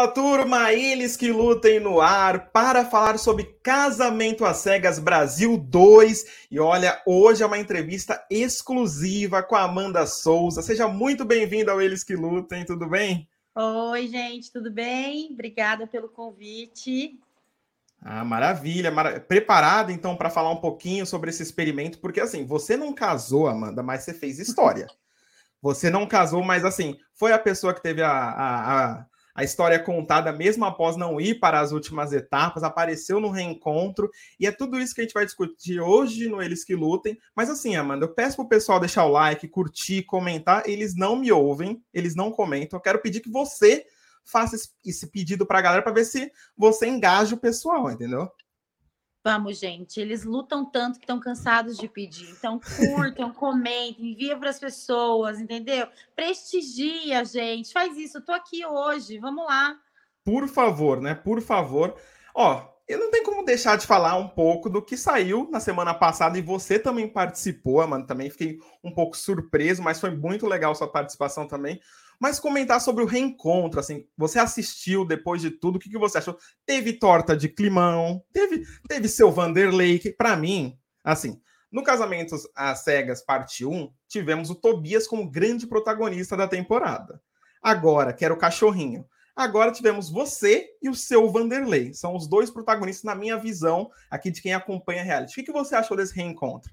Fala turma, eles que lutem no ar para falar sobre Casamento às Cegas Brasil 2. E olha, hoje é uma entrevista exclusiva com a Amanda Souza. Seja muito bem-vindo ao Eles que Lutem, tudo bem? Oi, gente, tudo bem? Obrigada pelo convite. Ah, maravilha. Mara... Preparada então para falar um pouquinho sobre esse experimento, porque assim, você não casou, Amanda, mas você fez história. Você não casou, mas assim, foi a pessoa que teve a, a, a, a história contada mesmo após não ir para as últimas etapas, apareceu no reencontro, e é tudo isso que a gente vai discutir hoje no Eles que Lutem. Mas assim, Amanda, eu peço pro pessoal deixar o like, curtir, comentar. Eles não me ouvem, eles não comentam. Eu quero pedir que você faça esse pedido para a galera para ver se você engaja o pessoal, entendeu? Vamos, gente. Eles lutam tanto que estão cansados de pedir. Então, curtam, comentem, envia para as pessoas, entendeu? Prestigia, gente. Faz isso. Eu tô aqui hoje. Vamos lá. Por favor, né? Por favor. Ó, eu não tenho como deixar de falar um pouco do que saiu na semana passada e você também participou, mano. Também fiquei um pouco surpreso, mas foi muito legal sua participação também mas comentar sobre o reencontro, assim, você assistiu depois de tudo, o que, que você achou? Teve torta de climão, teve, teve seu Vanderlei, que para mim, assim, no Casamentos às Cegas, parte 1, tivemos o Tobias como grande protagonista da temporada. Agora, que era o cachorrinho. Agora tivemos você e o seu Vanderlei. São os dois protagonistas, na minha visão, aqui de quem acompanha a reality. O que, que você achou desse reencontro?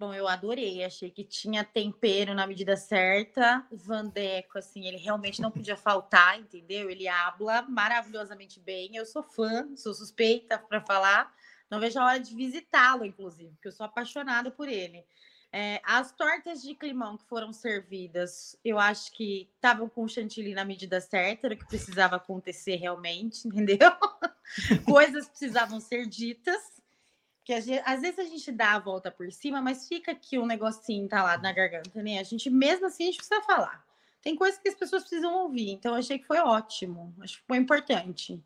Bom, eu adorei, achei que tinha tempero na medida certa. Vandeco, assim, ele realmente não podia faltar, entendeu? Ele habla maravilhosamente bem. Eu sou fã, sou suspeita para falar. Não vejo a hora de visitá-lo, inclusive, porque eu sou apaixonada por ele. É, as tortas de climão que foram servidas, eu acho que estavam com chantilly na medida certa, era o que precisava acontecer realmente, entendeu? Coisas precisavam ser ditas que gente, às vezes a gente dá a volta por cima, mas fica aqui um negocinho entalado na garganta, né? A gente, mesmo assim, a gente precisa falar. Tem coisas que as pessoas precisam ouvir, então achei que foi ótimo, acho que foi importante.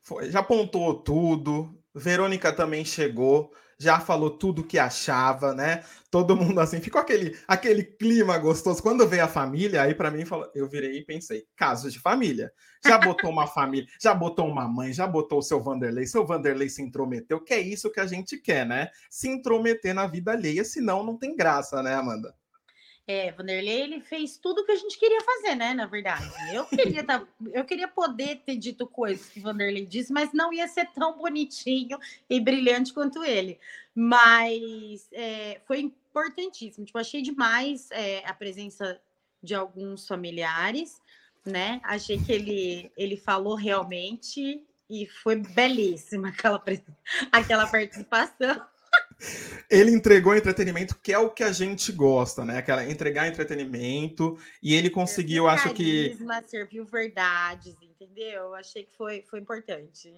Foi, já apontou tudo, Verônica também chegou, já falou tudo o que achava, né? Todo mundo assim, ficou aquele, aquele clima gostoso. Quando veio a família, aí para mim eu virei e pensei, casos de família. Já botou uma família, já botou uma mãe, já botou o seu Vanderlei, seu Vanderlei se intrometeu, que é isso que a gente quer, né? Se intrometer na vida alheia, senão não tem graça, né, Amanda? É, Vanderlei, ele fez tudo que a gente queria fazer, né? Na verdade, eu queria, tá, eu queria poder ter dito coisas que Vanderlei disse, mas não ia ser tão bonitinho e brilhante quanto ele. Mas é, foi importantíssimo. Tipo, achei demais é, a presença de alguns familiares, né? Achei que ele, ele falou realmente e foi belíssima aquela, aquela participação. Ele entregou entretenimento, que é o que a gente gosta, né? Aquela entregar entretenimento, e ele conseguiu, serviu acho carisma, que. Serviu verdades, entendeu? Achei que foi, foi importante.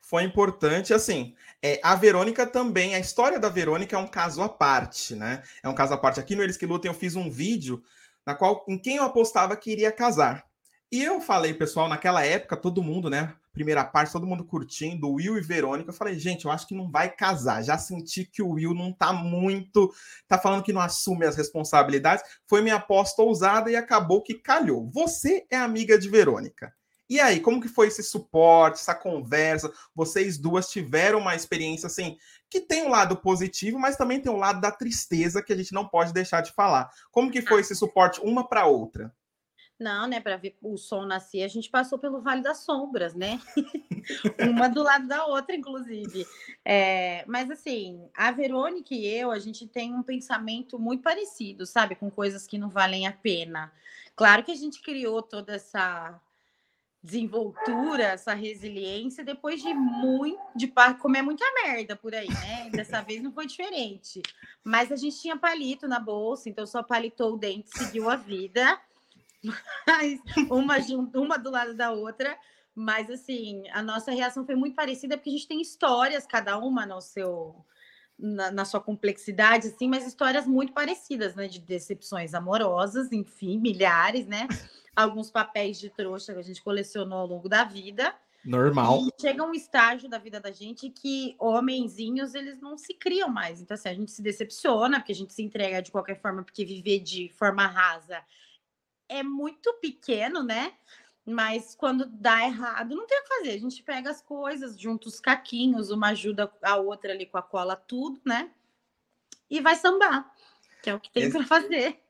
Foi importante, assim. É, a Verônica também, a história da Verônica é um caso à parte, né? É um caso à parte. Aqui no Eles que Lutem, eu fiz um vídeo na qual em quem eu apostava que iria casar. E eu falei, pessoal, naquela época, todo mundo, né? Primeira parte, todo mundo curtindo, Will e Verônica. Eu falei, gente, eu acho que não vai casar. Já senti que o Will não tá muito. tá falando que não assume as responsabilidades. Foi minha aposta ousada e acabou que calhou. Você é amiga de Verônica. E aí, como que foi esse suporte, essa conversa? Vocês duas tiveram uma experiência assim que tem um lado positivo, mas também tem um lado da tristeza que a gente não pode deixar de falar. Como que foi esse suporte uma para outra? Não, né? Para ver o som nascer, a gente passou pelo Vale das Sombras, né? Uma do lado da outra, inclusive. É, mas assim, a Verônica e eu, a gente tem um pensamento muito parecido, sabe? Com coisas que não valem a pena. Claro que a gente criou toda essa desenvoltura, essa resiliência depois de muito de comer muita merda por aí, né? Dessa vez não foi diferente. Mas a gente tinha palito na bolsa, então só palitou o dente, seguiu a vida mas uma, uma do lado da outra. Mas, assim, a nossa reação foi muito parecida, porque a gente tem histórias, cada uma no seu, na, na, sua complexidade, assim, mas histórias muito parecidas, né? De decepções amorosas, enfim, milhares, né? Alguns papéis de trouxa que a gente colecionou ao longo da vida. Normal. E chega um estágio da vida da gente que homenzinhos, eles não se criam mais. Então, assim, a gente se decepciona, porque a gente se entrega de qualquer forma, porque viver de forma rasa é muito pequeno, né? Mas quando dá errado, não tem o que fazer. A gente pega as coisas, junta os caquinhos, uma ajuda a outra ali com a cola, tudo, né? E vai sambar, que é o que tem Esse... para fazer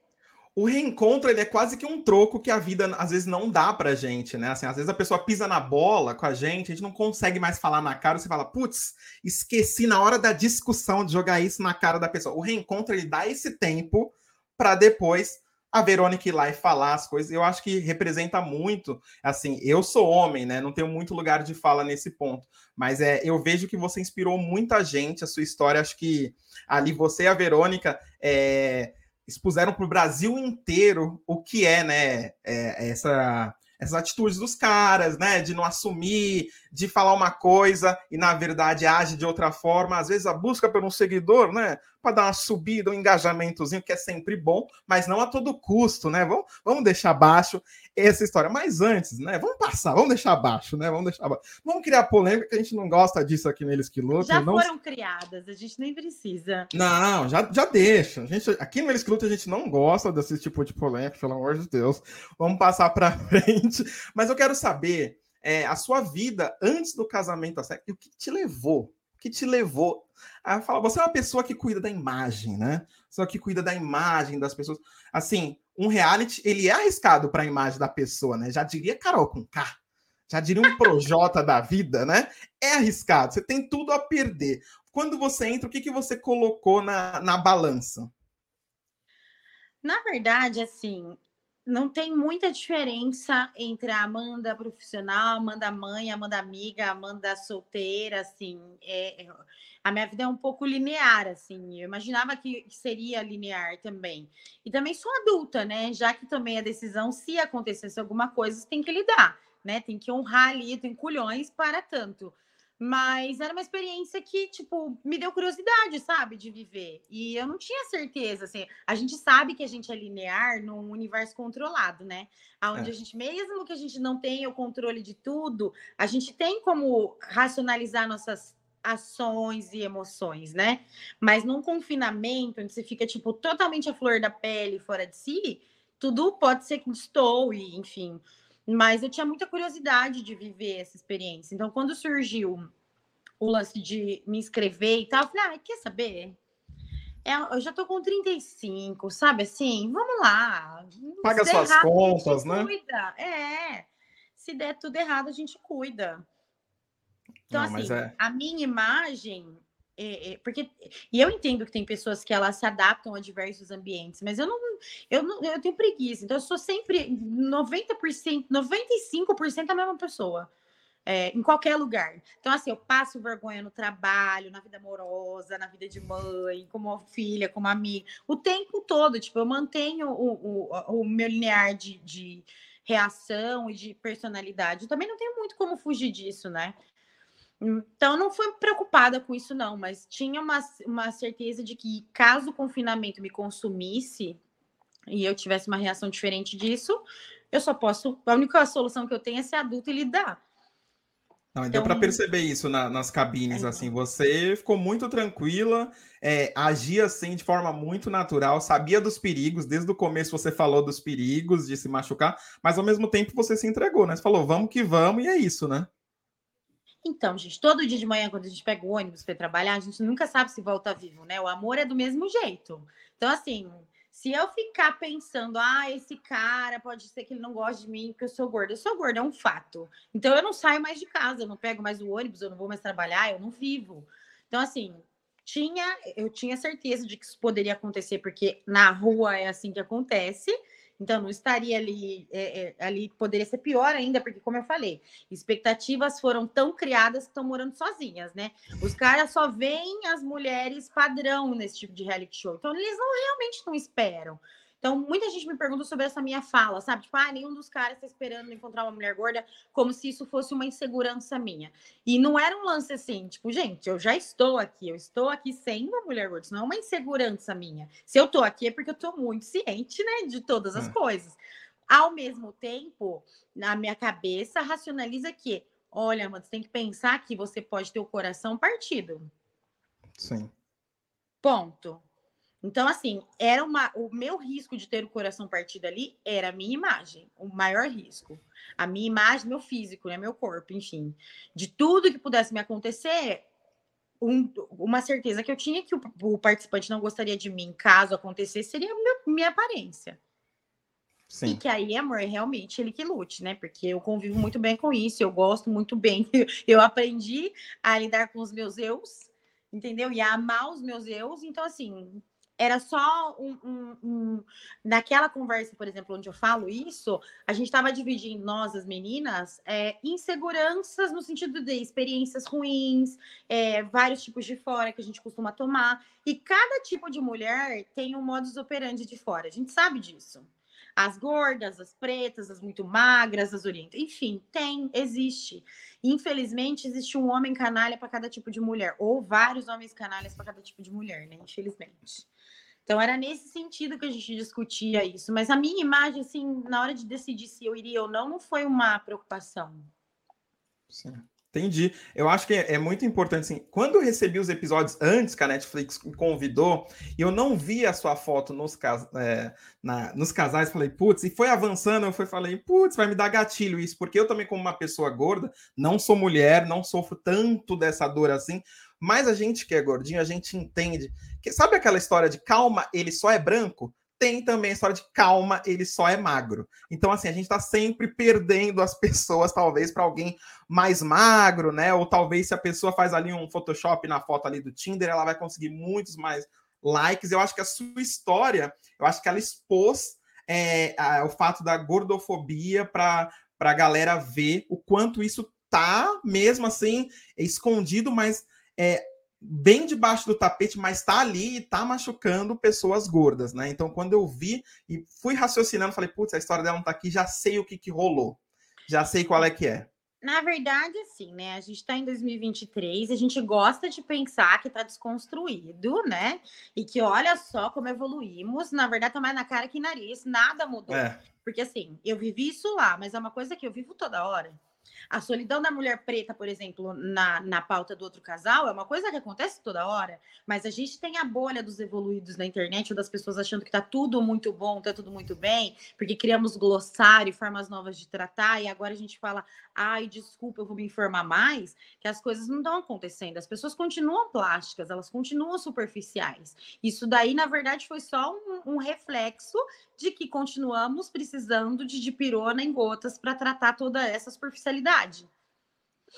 o reencontro ele é quase que um troco que a vida às vezes não dá pra gente, né? Assim, às vezes a pessoa pisa na bola com a gente, a gente não consegue mais falar na cara, você fala, putz, esqueci na hora da discussão de jogar isso na cara da pessoa. O reencontro ele dá esse tempo para depois a Verônica ir lá e falar as coisas. Eu acho que representa muito, assim, eu sou homem, né? Não tenho muito lugar de fala nesse ponto, mas é, eu vejo que você inspirou muita gente, a sua história, acho que ali você e a Verônica é, expuseram para o Brasil inteiro o que é, né, é, essa, essas atitudes dos caras, né, de não assumir, de falar uma coisa e na verdade age de outra forma. Às vezes a busca por um seguidor, né, para dar uma subida, um engajamentozinho que é sempre bom, mas não a todo custo, né? Vamos, vamos deixar baixo essa história. Mas antes, né? Vamos passar, vamos deixar baixo, né? Vamos deixar baixo. Vamos criar polêmica, que a gente não gosta disso aqui neles que lutam. Já não... foram criadas, a gente nem precisa. Não, já, já deixa. A gente, aqui no Eles que lutam a gente não gosta desse tipo de polêmica, pelo amor de Deus. Vamos passar para frente. Mas eu quero saber é, a sua vida antes do casamento, e o que te levou? O que te levou a falar? Você é uma pessoa que cuida da imagem, né? Só que cuida da imagem das pessoas. Assim, um reality, ele é arriscado para a imagem da pessoa, né? Já diria Carol com K. Já diria um Projota da vida, né? É arriscado, você tem tudo a perder. Quando você entra, o que, que você colocou na, na balança? Na verdade, assim, não tem muita diferença entre a Amanda profissional, Amanda mãe, Amanda amiga, Amanda solteira, assim. É, é, a minha vida é um pouco linear, assim. Eu imaginava que seria linear também. E também sou adulta, né? Já que tomei a decisão, se acontecesse alguma coisa, tem que lidar, né? Tem que honrar ali, tem culhões para tanto. Mas era uma experiência que, tipo, me deu curiosidade, sabe, de viver. E eu não tinha certeza, assim. A gente sabe que a gente é linear num universo controlado, né? Onde é. a gente, mesmo que a gente não tenha o controle de tudo, a gente tem como racionalizar nossas ações e emoções, né? Mas num confinamento, onde você fica, tipo, totalmente a flor da pele, fora de si, tudo pode ser que estou, e enfim. Mas eu tinha muita curiosidade de viver essa experiência. Então, quando surgiu o lance de me inscrever e tal, eu falei, ah, quer saber? É, eu já tô com 35, sabe assim? Vamos lá. Paga suas errado, contas, né? Cuida. É. Se der tudo errado, a gente cuida. Então, Não, assim, é... a minha imagem é, é, porque e eu entendo que tem pessoas que elas se adaptam a diversos ambientes, mas eu não eu não eu tenho preguiça, então eu sou sempre 90%, 95% a mesma pessoa. É, em qualquer lugar. Então, assim, eu passo vergonha no trabalho, na vida amorosa, na vida de mãe, como filha, como amiga, o tempo todo. Tipo, eu mantenho o, o, o meu linear de, de reação e de personalidade. Eu também não tenho muito como fugir disso, né? Então, não fui preocupada com isso, não, mas tinha uma, uma certeza de que, caso o confinamento me consumisse e eu tivesse uma reação diferente disso, eu só posso. A única solução que eu tenho é ser adulto e lidar. Não, então, deu para perceber isso na, nas cabines, é, assim, você ficou muito tranquila, é, agia assim de forma muito natural, sabia dos perigos, desde o começo você falou dos perigos de se machucar, mas ao mesmo tempo você se entregou, né? Você falou, vamos que vamos, e é isso, né? Então, gente, todo dia de manhã, quando a gente pega o ônibus para trabalhar, a gente nunca sabe se volta vivo, né? O amor é do mesmo jeito. Então, assim, se eu ficar pensando, ah, esse cara pode ser que ele não goste de mim porque eu sou gorda. Eu sou gorda, é um fato. Então, eu não saio mais de casa, eu não pego mais o ônibus, eu não vou mais trabalhar, eu não vivo. Então, assim, tinha, eu tinha certeza de que isso poderia acontecer, porque na rua é assim que acontece. Então, não estaria ali, é, é, ali poderia ser pior ainda, porque, como eu falei, expectativas foram tão criadas que estão morando sozinhas, né? Os caras só veem as mulheres padrão nesse tipo de reality show. Então, eles não realmente não esperam. Então, muita gente me pergunta sobre essa minha fala, sabe? Tipo, ah, nenhum dos caras está esperando encontrar uma mulher gorda, como se isso fosse uma insegurança minha. E não era um lance assim, tipo, gente, eu já estou aqui, eu estou aqui sem uma mulher gorda, isso não é uma insegurança minha. Se eu estou aqui é porque eu estou muito ciente, né, de todas as é. coisas. Ao mesmo tempo, na minha cabeça, racionaliza que, olha, mano, você tem que pensar que você pode ter o coração partido. Sim. Ponto. Então, assim, era uma, o meu risco de ter o coração partido ali era a minha imagem, o maior risco. A minha imagem, meu físico, né? Meu corpo, enfim. De tudo que pudesse me acontecer, um, uma certeza que eu tinha que o, o, participante não gostaria de mim, caso acontecesse, seria meu, minha aparência. Sim. E que aí, amor, é realmente ele que lute, né? Porque eu convivo muito bem com isso, eu gosto muito bem. Eu aprendi a lidar com os meus eus, entendeu? E a amar os meus eus. Então, assim, era só um, um, um, Naquela conversa, por exemplo, onde eu falo isso, a gente estava dividindo, nós, as meninas, é, inseguranças no sentido de experiências ruins, é, vários tipos de fora que a gente costuma tomar. E cada tipo de mulher tem um modus operandi de fora. A gente sabe disso. As gordas, as pretas, as muito magras, as orientais. Enfim, tem, existe. Infelizmente, existe um homem canalha para cada tipo de mulher, ou vários homens canalhas para cada tipo de mulher, né? Infelizmente. Então era nesse sentido que a gente discutia isso. Mas a minha imagem, assim, na hora de decidir se eu iria ou não, não foi uma preocupação. Sim. Entendi. Eu acho que é, é, muito importante, assim, quando eu recebi os episódios antes que a Netflix me convidou, e eu não vi a sua foto nos, cas é, na, nos casais, falei, putz, e foi avançando, eu fui, falei, putz, vai me dar gatilho isso, porque eu também, como uma pessoa gorda, não sou mulher, não sofro tanto dessa dor assim, mas a gente que é gordinho, a gente entende. Que, sabe aquela história de calma, ele só é branco? Tem também a história de calma, ele só é magro. Então, assim, a gente está sempre perdendo as pessoas, talvez, para alguém mais magro, né? Ou talvez se a pessoa faz ali um Photoshop na foto ali do Tinder, ela vai conseguir muitos mais likes. Eu acho que a sua história, eu acho que ela expôs é, a, o fato da gordofobia para a galera ver o quanto isso tá mesmo assim escondido, mas é, bem debaixo do tapete, mas está ali e está machucando pessoas gordas, né? Então, quando eu vi e fui raciocinando, falei, putz, a história dela não está aqui, já sei o que, que rolou. Já sei qual é que é. Na verdade, assim, né? A gente está em 2023, a gente gosta de pensar que está desconstruído, né? E que olha só como evoluímos. Na verdade, tá mais na cara que nariz, nada mudou. É. Porque assim, eu vivi isso lá, mas é uma coisa que eu vivo toda hora. A solidão da mulher preta, por exemplo, na, na pauta do outro casal, é uma coisa que acontece toda hora, mas a gente tem a bolha dos evoluídos na internet, ou das pessoas achando que tá tudo muito bom, tá tudo muito bem, porque criamos glossário, formas novas de tratar, e agora a gente fala, ai, desculpa, eu vou me informar mais, que as coisas não estão acontecendo. As pessoas continuam plásticas, elas continuam superficiais. Isso daí, na verdade, foi só um, um reflexo de que continuamos precisando de dipirona em gotas para tratar toda essa superficialidade.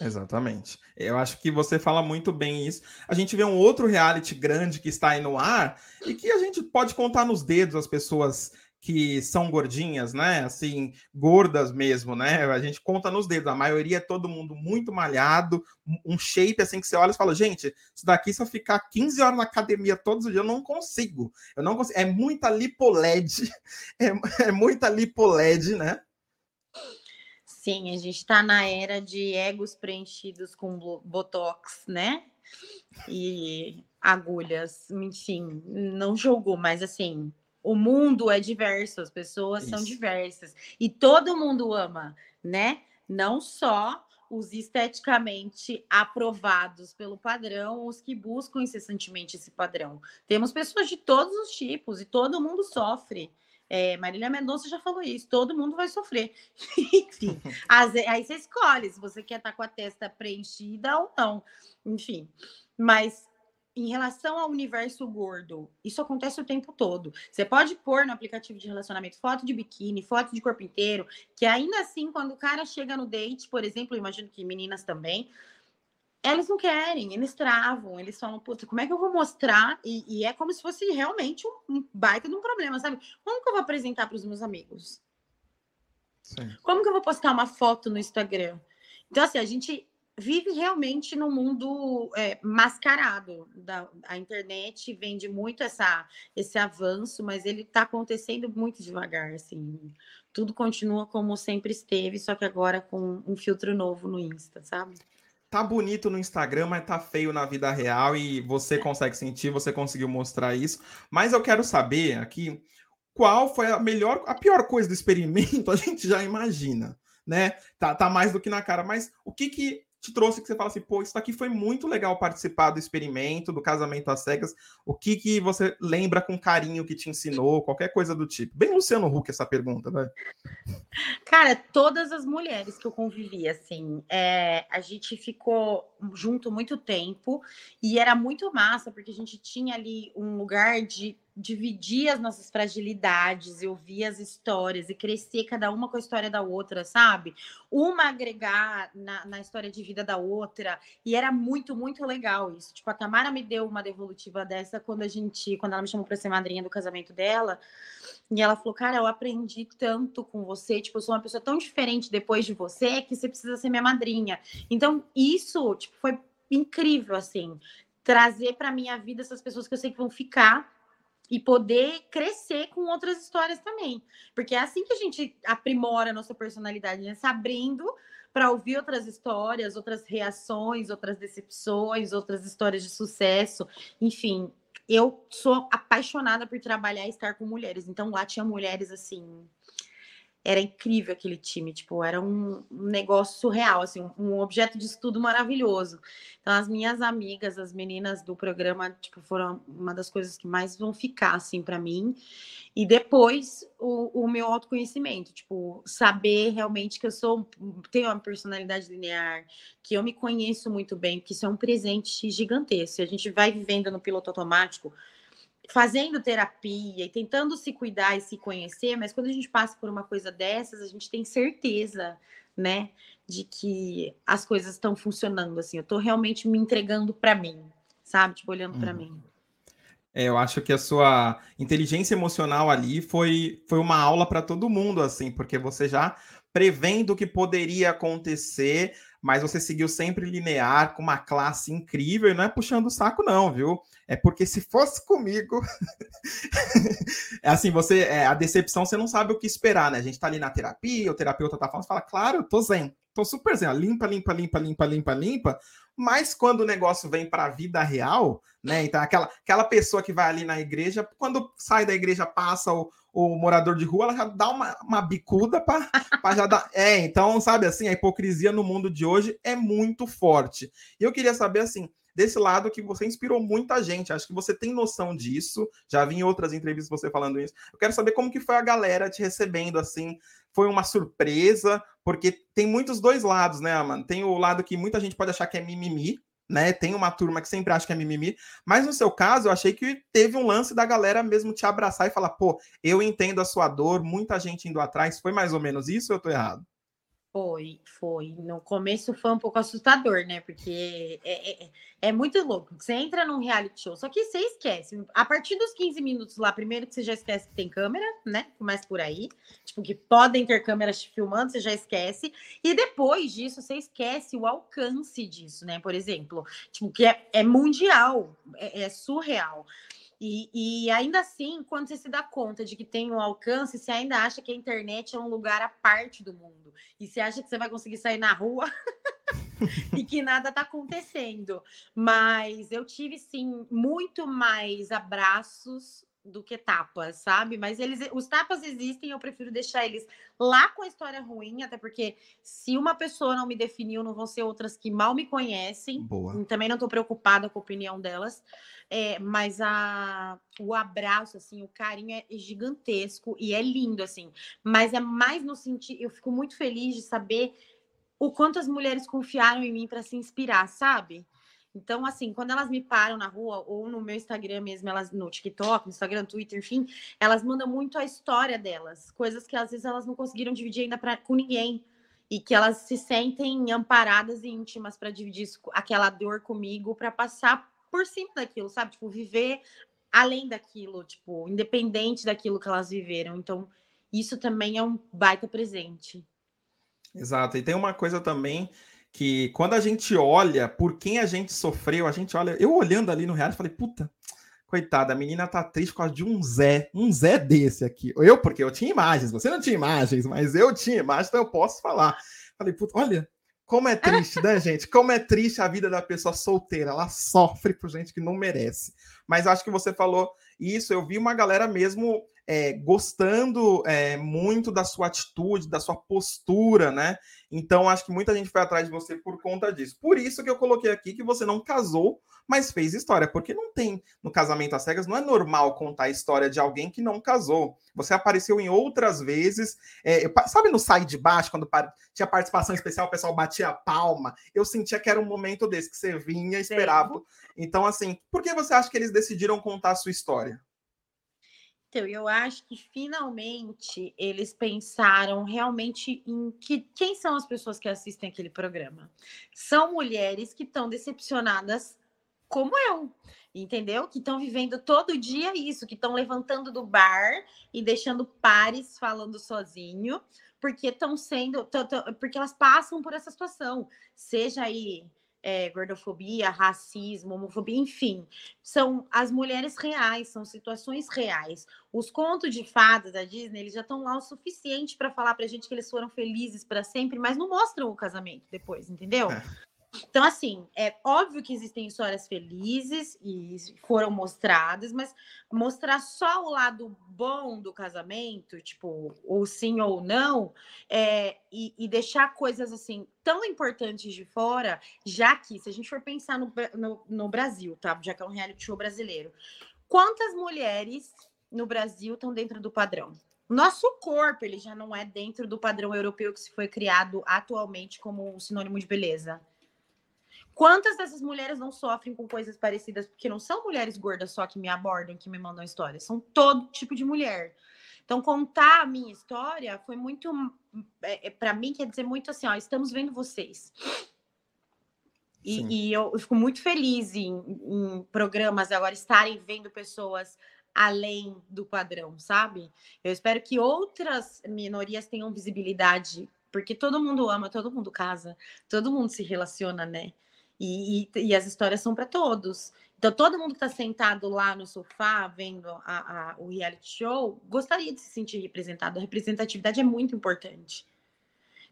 Exatamente. Eu acho que você fala muito bem isso. A gente vê um outro reality grande que está aí no ar e que a gente pode contar nos dedos as pessoas que são gordinhas, né? Assim, gordas mesmo, né? A gente conta nos dedos. A maioria é todo mundo muito malhado, um shape assim que você olha e fala, gente, isso daqui se eu ficar 15 horas na academia todos os dias, eu não consigo. Eu não consigo. É muita lipoled, é, é muita lipoled, né? Sim, a gente está na era de egos preenchidos com botox, né? E agulhas, enfim, não julgo, mas assim, o mundo é diverso, as pessoas Isso. são diversas e todo mundo ama, né? Não só os esteticamente aprovados pelo padrão, os que buscam incessantemente esse padrão. Temos pessoas de todos os tipos e todo mundo sofre. É, Marília Mendonça já falou isso, todo mundo vai sofrer. Enfim, aí você escolhe se você quer estar tá com a testa preenchida ou não. Enfim, mas em relação ao universo gordo, isso acontece o tempo todo. Você pode pôr no aplicativo de relacionamento foto de biquíni, foto de corpo inteiro, que ainda assim, quando o cara chega no date, por exemplo, imagino que meninas também, elas não querem, eles travam, eles falam, puta, como é que eu vou mostrar? E, e é como se fosse realmente um, um, baita de um problema, sabe? Como que eu vou apresentar para os meus amigos? Sim. Como que eu vou postar uma foto no Instagram? Então, assim, a gente vive realmente no mundo é, mascarado. Da, a internet vende muito essa, esse avanço, mas ele está acontecendo muito devagar. Assim. Tudo continua como sempre esteve, só que agora com um filtro novo no Insta, sabe? Tá bonito no Instagram, mas tá feio na vida real e você consegue sentir, você conseguiu mostrar isso. Mas eu quero saber aqui qual foi a melhor, a pior coisa do experimento, a gente já imagina, né? Tá, tá mais do que na cara, mas o que que te trouxe que você fala assim, pô, isso daqui foi muito legal participar do experimento, do casamento às cegas. O que que você lembra com carinho que te ensinou, qualquer coisa do tipo? Bem Luciano Huck essa pergunta, vai. Cara, todas as mulheres que eu convivi, assim, é, a gente ficou junto muito tempo e era muito massa, porque a gente tinha ali um lugar de dividir as nossas fragilidades, eu ouvir as histórias e crescer cada uma com a história da outra, sabe? Uma agregar na, na, história de vida da outra. E era muito, muito legal isso. Tipo, a Tamara me deu uma devolutiva dessa quando a gente, quando ela me chamou para ser madrinha do casamento dela. E ela falou: Cara, eu aprendi tanto com você. Tipo, eu sou uma pessoa tão diferente depois de você que você precisa ser minha madrinha. Então, isso, tipo, foi incrível, assim. Trazer para minha vida essas pessoas que eu sei que vão ficar e poder crescer com outras histórias também. Porque é assim que a gente aprimora a nossa personalidade, né? Se abrindo para ouvir outras histórias, outras reações, outras decepções, outras histórias de sucesso. Enfim, eu sou apaixonada por trabalhar e estar com mulheres. Então lá tinha mulheres assim era incrível aquele time, tipo, era um, negócio surreal, assim, um, objeto de estudo maravilhoso. Então, as minhas amigas, as meninas do programa, tipo, foram uma das coisas que mais vão ficar, assim, para mim. E depois, o, o, meu autoconhecimento, tipo, saber realmente que eu sou, tenho uma personalidade linear, que eu me conheço muito bem, que isso é um presente gigantesco. A gente vai vivendo no piloto automático, fazendo terapia e tentando se cuidar e se conhecer, mas quando a gente passa por uma coisa dessas, a gente tem certeza, né, de que as coisas estão funcionando assim. Eu estou realmente me entregando para mim, sabe? Tipo, olhando para uhum. mim. É, eu acho que a sua inteligência emocional ali foi, foi uma aula para todo mundo, assim, porque você já prevendo o que poderia acontecer, mas você seguiu sempre linear, com uma classe incrível, e não é puxando o saco, não, viu? É porque se fosse comigo. é assim, você. É, a decepção, você não sabe o que esperar, né? A gente tá ali na terapia, o terapeuta tá falando, você fala, claro, eu tô zen, tô super zen, limpa, limpa, limpa, limpa, limpa, limpa. Mas quando o negócio vem para a vida real, né? Então, aquela, aquela pessoa que vai ali na igreja, quando sai da igreja, passa o, o morador de rua, ela já dá uma, uma bicuda para já dar. É, então, sabe assim, a hipocrisia no mundo de hoje é muito forte. E eu queria saber, assim, desse lado que você inspirou muita gente. Acho que você tem noção disso. Já vi em outras entrevistas você falando isso. Eu quero saber como que foi a galera te recebendo assim. Foi uma surpresa, porque tem muitos dois lados, né, mano? Tem o lado que muita gente pode achar que é mimimi, né? Tem uma turma que sempre acha que é mimimi, mas no seu caso, eu achei que teve um lance da galera mesmo te abraçar e falar, pô, eu entendo a sua dor, muita gente indo atrás. Foi mais ou menos isso ou eu tô errado? Foi, foi. No começo foi um pouco assustador, né? Porque é, é, é, muito louco. Você entra num reality show, só que você esquece. A partir dos 15 minutos lá, primeiro que você já esquece que tem câmera, né? Começa por aí. Tipo, que podem ter câmeras te filmando, você já esquece. E depois disso, você esquece o alcance disso, né? Por exemplo, tipo, que é, é mundial, é, é surreal. E, e, ainda assim, quando você se dá conta de que tem um alcance, você ainda acha que a internet é um lugar à parte do mundo. E você acha que você vai conseguir sair na rua e que nada está acontecendo. Mas eu tive, sim, muito mais abraços do que tapas, sabe? Mas eles, os tapas existem, eu prefiro deixar eles lá com a história ruim, até porque se uma pessoa não me definiu, não vão ser outras que mal me conhecem. Boa. Também não estou preocupada com a opinião delas. É, mas a, o abraço, assim, o carinho é gigantesco e é lindo, assim. Mas é mais no sentido, eu fico muito feliz de saber o quanto as mulheres confiaram em mim para se inspirar, sabe? Então, assim, quando elas me param na rua ou no meu Instagram mesmo, elas no TikTok, no Instagram, Twitter, enfim, elas mandam muito a história delas, coisas que às vezes elas não conseguiram dividir ainda pra, com ninguém e que elas se sentem amparadas e íntimas para dividir aquela dor comigo, para passar por cima daquilo, sabe? Tipo, viver além daquilo, tipo, independente daquilo que elas viveram. Então, isso também é um baita presente. Exato. E tem uma coisa também que quando a gente olha por quem a gente sofreu, a gente olha. Eu olhando ali no real, falei, puta, coitada, a menina tá triste por causa de um Zé, um Zé desse aqui. Eu, porque eu tinha imagens, você não tinha imagens, mas eu tinha imagens, então eu posso falar. Falei, puta, olha, como é triste, né, gente? Como é triste a vida da pessoa solteira. Ela sofre por gente que não merece. Mas acho que você falou isso. Eu vi uma galera mesmo é, gostando é, muito da sua atitude, da sua postura, né? Então, acho que muita gente foi atrás de você por conta disso. Por isso que eu coloquei aqui que você não casou, mas fez história, porque não tem no casamento às cegas, não é normal contar a história de alguém que não casou. Você apareceu em outras vezes, é, sabe no Sai de Baixo, quando tinha participação especial, o pessoal batia a palma. Eu sentia que era um momento desse que você vinha, esperava. Então, assim, por que você acha que eles decidiram contar a sua história? Então, eu acho que finalmente eles pensaram realmente em que quem são as pessoas que assistem aquele programa? São mulheres que estão decepcionadas como eu, entendeu? Que estão vivendo todo dia isso, que estão levantando do bar e deixando pares falando sozinho, porque estão sendo, porque elas passam por essa situação, seja aí é, gordofobia, racismo, homofobia, enfim, são as mulheres reais, são situações reais. Os contos de fadas da Disney, eles já estão lá o suficiente para falar para a gente que eles foram felizes para sempre, mas não mostram o casamento depois, entendeu? É. Então, assim, é óbvio que existem histórias felizes e foram mostradas, mas mostrar só o lado bom do casamento, tipo, ou sim ou não, é, e, e, deixar coisas assim tão importantes de fora, já que, se a gente for pensar no, no, no Brasil, tá? Já que é um reality show brasileiro, quantas mulheres no Brasil estão dentro do padrão? Nosso corpo, ele já não é dentro do padrão europeu que se foi criado atualmente como um sinônimo de beleza. Quantas dessas mulheres não sofrem com coisas parecidas? Porque não são mulheres gordas só que me abordam, que me mandam histórias, são todo tipo de mulher. Então, contar a minha história foi muito. É, é para mim, quer dizer muito assim: ó, estamos vendo vocês. E, e eu, eu, fico muito feliz em, em programas agora estarem vendo pessoas além do padrão, sabe? Eu espero que outras minorias tenham visibilidade, porque todo mundo ama, todo mundo casa, todo mundo se relaciona, né? E, e, e as histórias são para todos. Então, todo mundo que está sentado lá no sofá vendo a, a, o reality show gostaria de se sentir representado. A representatividade é muito importante.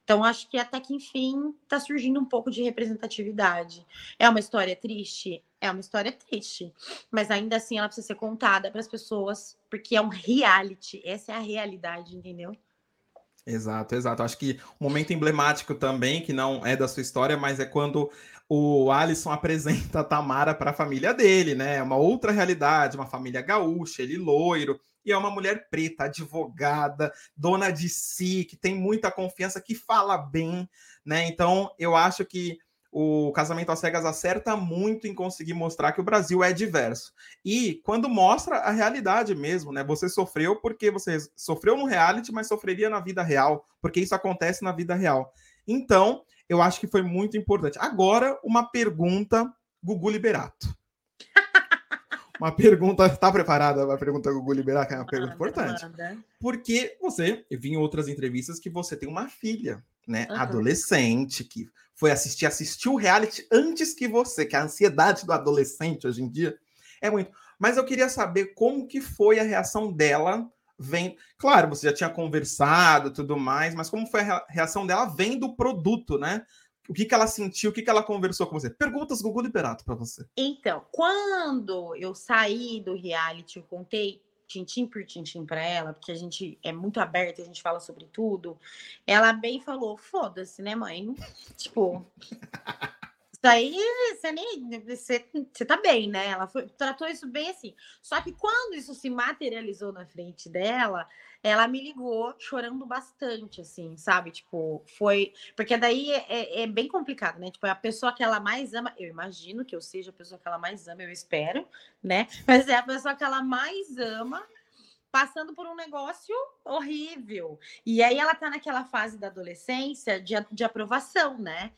Então, acho que até que enfim está surgindo um pouco de representatividade. É uma história triste? É uma história triste. Mas ainda assim ela precisa ser contada para as pessoas, porque é um reality. Essa é a realidade, entendeu? Exato, exato. Acho que um momento emblemático também, que não é da sua história, mas é quando o Alisson apresenta a Tamara para a família dele, né? É uma outra realidade, uma família gaúcha, ele loiro, e é uma mulher preta, advogada, dona de si, que tem muita confiança, que fala bem, né? Então, eu acho que o Casamento às Cegas acerta muito em conseguir mostrar que o Brasil é diverso. E quando mostra a realidade mesmo, né? Você sofreu porque você sofreu no reality, mas sofreria na vida real, porque isso acontece na vida real. Então, eu acho que foi muito importante. Agora, uma pergunta, Gugu Liberato. Uma pergunta, está preparada a pergunta Gugu Liberato? É uma pergunta importante. Porque você, eu vi em outras entrevistas que você tem uma filha, né? Uhum. Adolescente, que foi assistir, assistiu o reality antes que você, que a ansiedade do adolescente hoje em dia é muito. Mas eu queria saber como que foi a reação dela vem. Claro, você já tinha conversado tudo mais, mas como foi a reação dela vendo o produto, né? O que, que ela sentiu, o que, que ela conversou com você? Perguntas Gugu Liberato para você. Então, quando eu saí do reality, eu contei tintim por tintim para ela, porque a gente é muito aberta, a gente fala sobre tudo. Ela bem falou: foda-se, né, mãe? tipo. Aí você nem. Você, você tá bem, né? Ela foi, tratou isso bem assim. Só que quando isso se materializou na frente dela, ela me ligou chorando bastante, assim, sabe? Tipo, foi. Porque daí é, é, é bem complicado, né? Tipo, é a pessoa que ela mais ama, eu imagino que eu seja a pessoa que ela mais ama, eu espero, né? Mas é a pessoa que ela mais ama passando por um negócio horrível. E aí ela tá naquela fase da adolescência de, de aprovação, né?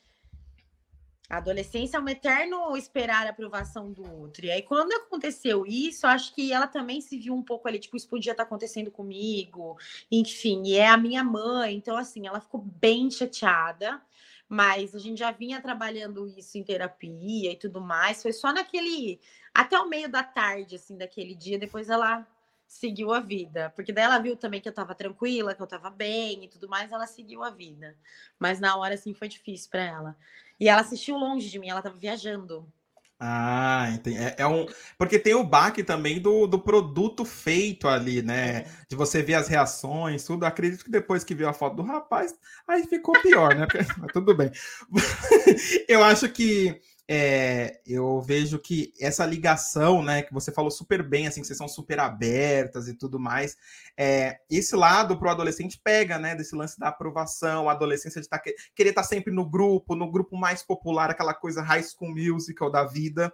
A adolescência é um eterno esperar a aprovação do outro. E aí, quando aconteceu isso, acho que ela também se viu um pouco ali, tipo, isso podia estar acontecendo comigo, enfim, e é a minha mãe. Então, assim, ela ficou bem chateada, mas a gente já vinha trabalhando isso em terapia e tudo mais. Foi só naquele. Até o meio da tarde, assim, daquele dia, depois ela seguiu a vida. Porque daí ela viu também que eu tava tranquila, que eu tava bem e tudo mais, ela seguiu a vida. Mas na hora, assim, foi difícil para ela. E ela assistiu longe de mim, ela tava viajando. Ah, entendi. É, é, um. Porque tem o baque também do, do produto feito ali, né? É. De você ver as reações, tudo. Acredito que depois que viu a foto do rapaz, aí ficou pior, né? Mas tudo bem. Eu acho que é, eu vejo que essa ligação, né, que você falou super bem, assim, que vocês são super abertas e tudo mais, é, esse lado para o adolescente pega, né, desse lance da aprovação, a adolescência de tá, querer estar tá sempre no grupo, no grupo mais popular, aquela coisa high school musical da vida,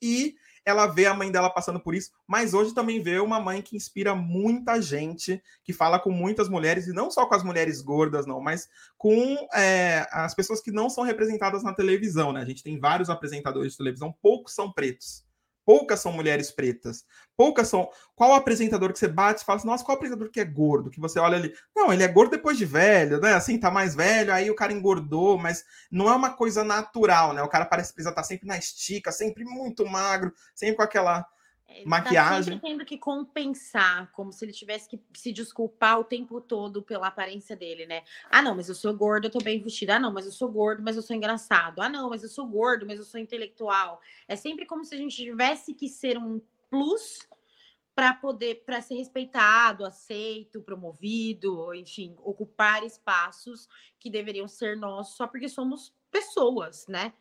e ela vê a mãe dela passando por isso, mas hoje também vê uma mãe que inspira muita gente, que fala com muitas mulheres, e não só com as mulheres gordas, não, mas com é, as pessoas que não são representadas na televisão, né? A gente tem vários apresentadores de televisão, poucos são pretos. Poucas são mulheres pretas. Poucas são. Qual apresentador que você bate e fala assim, nossa, qual apresentador que é gordo? Que você olha ali. Não, ele é gordo depois de velho, né? Assim, tá mais velho, aí o cara engordou, mas não é uma coisa natural, né? O cara parece precisar estar sempre na estica, sempre muito magro, sempre com aquela ele maquiagem. Tá tendo que compensar, como se ele tivesse que se desculpar o tempo todo pela aparência dele, né? Ah, não, mas eu sou gordo, eu tô bem vestida. Ah, não, mas eu sou gordo, mas eu sou engraçado. Ah, não, mas eu sou gordo, mas eu sou intelectual. É sempre como se a gente tivesse que ser um plus para poder para ser respeitado, aceito, promovido, enfim, ocupar espaços que deveriam ser nossos só porque somos pessoas, né?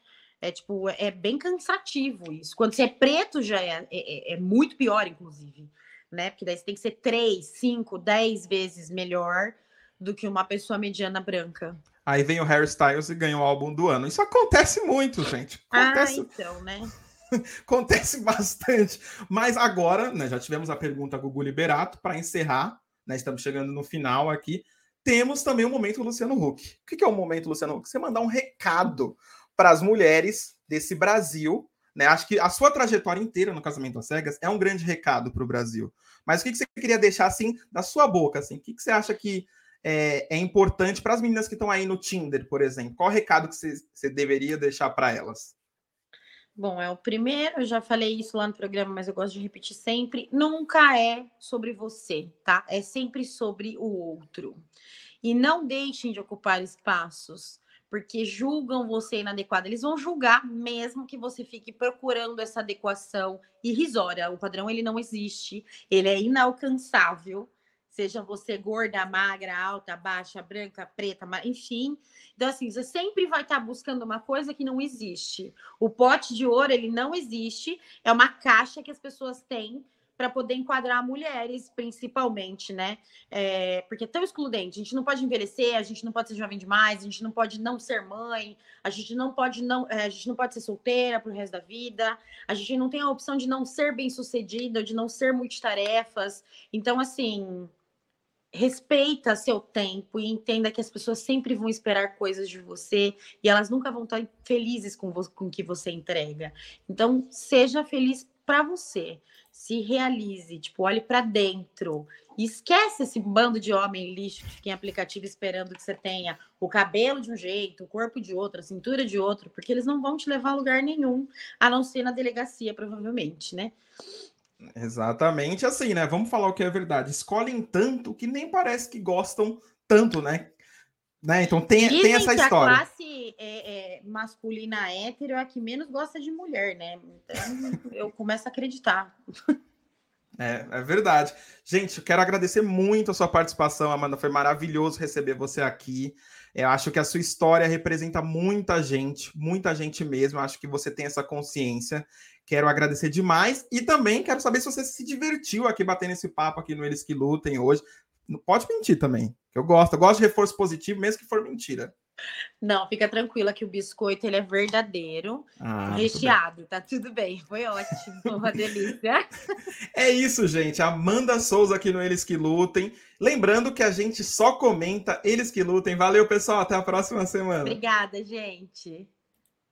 É tipo, é bem cansativo isso. Quando você é preto, já é, é, é, muito pior, inclusive, né? Porque daí você tem que ser três, cinco, dez vezes melhor do que uma pessoa mediana branca. Aí vem o Harry Styles e ganha o álbum do ano. Isso acontece muito, gente. Acontece... Ah, então, né? acontece bastante. Mas agora, né, já tivemos a pergunta Gugu Liberato para encerrar, né? Estamos chegando no final aqui. Temos também o momento Luciano Huck. O que é o momento Luciano Huck? Você mandar um recado para as mulheres desse Brasil. Né? Acho que a sua trajetória inteira no Casamento às Cegas é um grande recado para o Brasil. Mas o que, que você queria deixar assim da sua boca? Assim? O que, que você acha que é, é importante para as meninas que estão aí no Tinder, por exemplo? Qual recado que você, você deveria deixar para elas? Bom, é o primeiro, eu já falei isso lá no programa, mas eu gosto de repetir sempre. Nunca é sobre você, tá? É sempre sobre o outro. E não deixem de ocupar espaços porque julgam você inadequada. Eles vão julgar mesmo que você fique procurando essa adequação irrisória. O padrão ele não existe, ele é inalcançável. Seja você gorda, magra, alta, baixa, branca, preta, enfim. Então, assim, você sempre vai estar buscando uma coisa que não existe. O pote de ouro, ele não existe. É uma caixa que as pessoas têm para poder enquadrar mulheres, principalmente, né? É, porque é tão excludente. A gente não pode envelhecer, a gente não pode ser jovem demais, a gente não pode não ser mãe, a gente não pode não, é, a gente não pode ser solteira pro resto da vida, a gente não tem a opção de não ser bem sucedida, de não ser multitarefas. Então, assim, respeita seu tempo e entenda que as pessoas sempre vão esperar coisas de você e elas nunca vão estar felizes com, com o que você entrega. Então, seja feliz para você se realize, tipo, olhe para dentro. E esquece esse bando de homem lixo que fica em aplicativo esperando que você tenha o cabelo de um jeito, o corpo de outro, a cintura de outro, porque eles não vão te levar a lugar nenhum, a não ser na delegacia, provavelmente, né? Exatamente assim, né? Vamos falar o que é verdade. Escolhem tanto que nem parece que gostam tanto, né? Né? Então tem, tem essa história. A classe é, é, masculina hétero é a que menos gosta de mulher, né? Então eu começo a acreditar. É, é verdade. Gente, eu quero agradecer muito a sua participação, Amanda. Foi maravilhoso receber você aqui. Eu acho que a sua história representa muita gente, muita gente mesmo. Eu acho que você tem essa consciência. Quero agradecer demais e também quero saber se você se divertiu aqui batendo esse papo aqui no Eles que Lutem hoje. Pode mentir também. Eu gosto, eu gosto de reforço positivo, mesmo que for mentira. Não, fica tranquila que o biscoito ele é verdadeiro, ah, recheado, tá tudo bem. Foi ótimo, uma delícia. É isso, gente. Amanda Souza aqui no Eles que Lutem. Lembrando que a gente só comenta Eles que Lutem. Valeu, pessoal. Até a próxima semana. Obrigada, gente.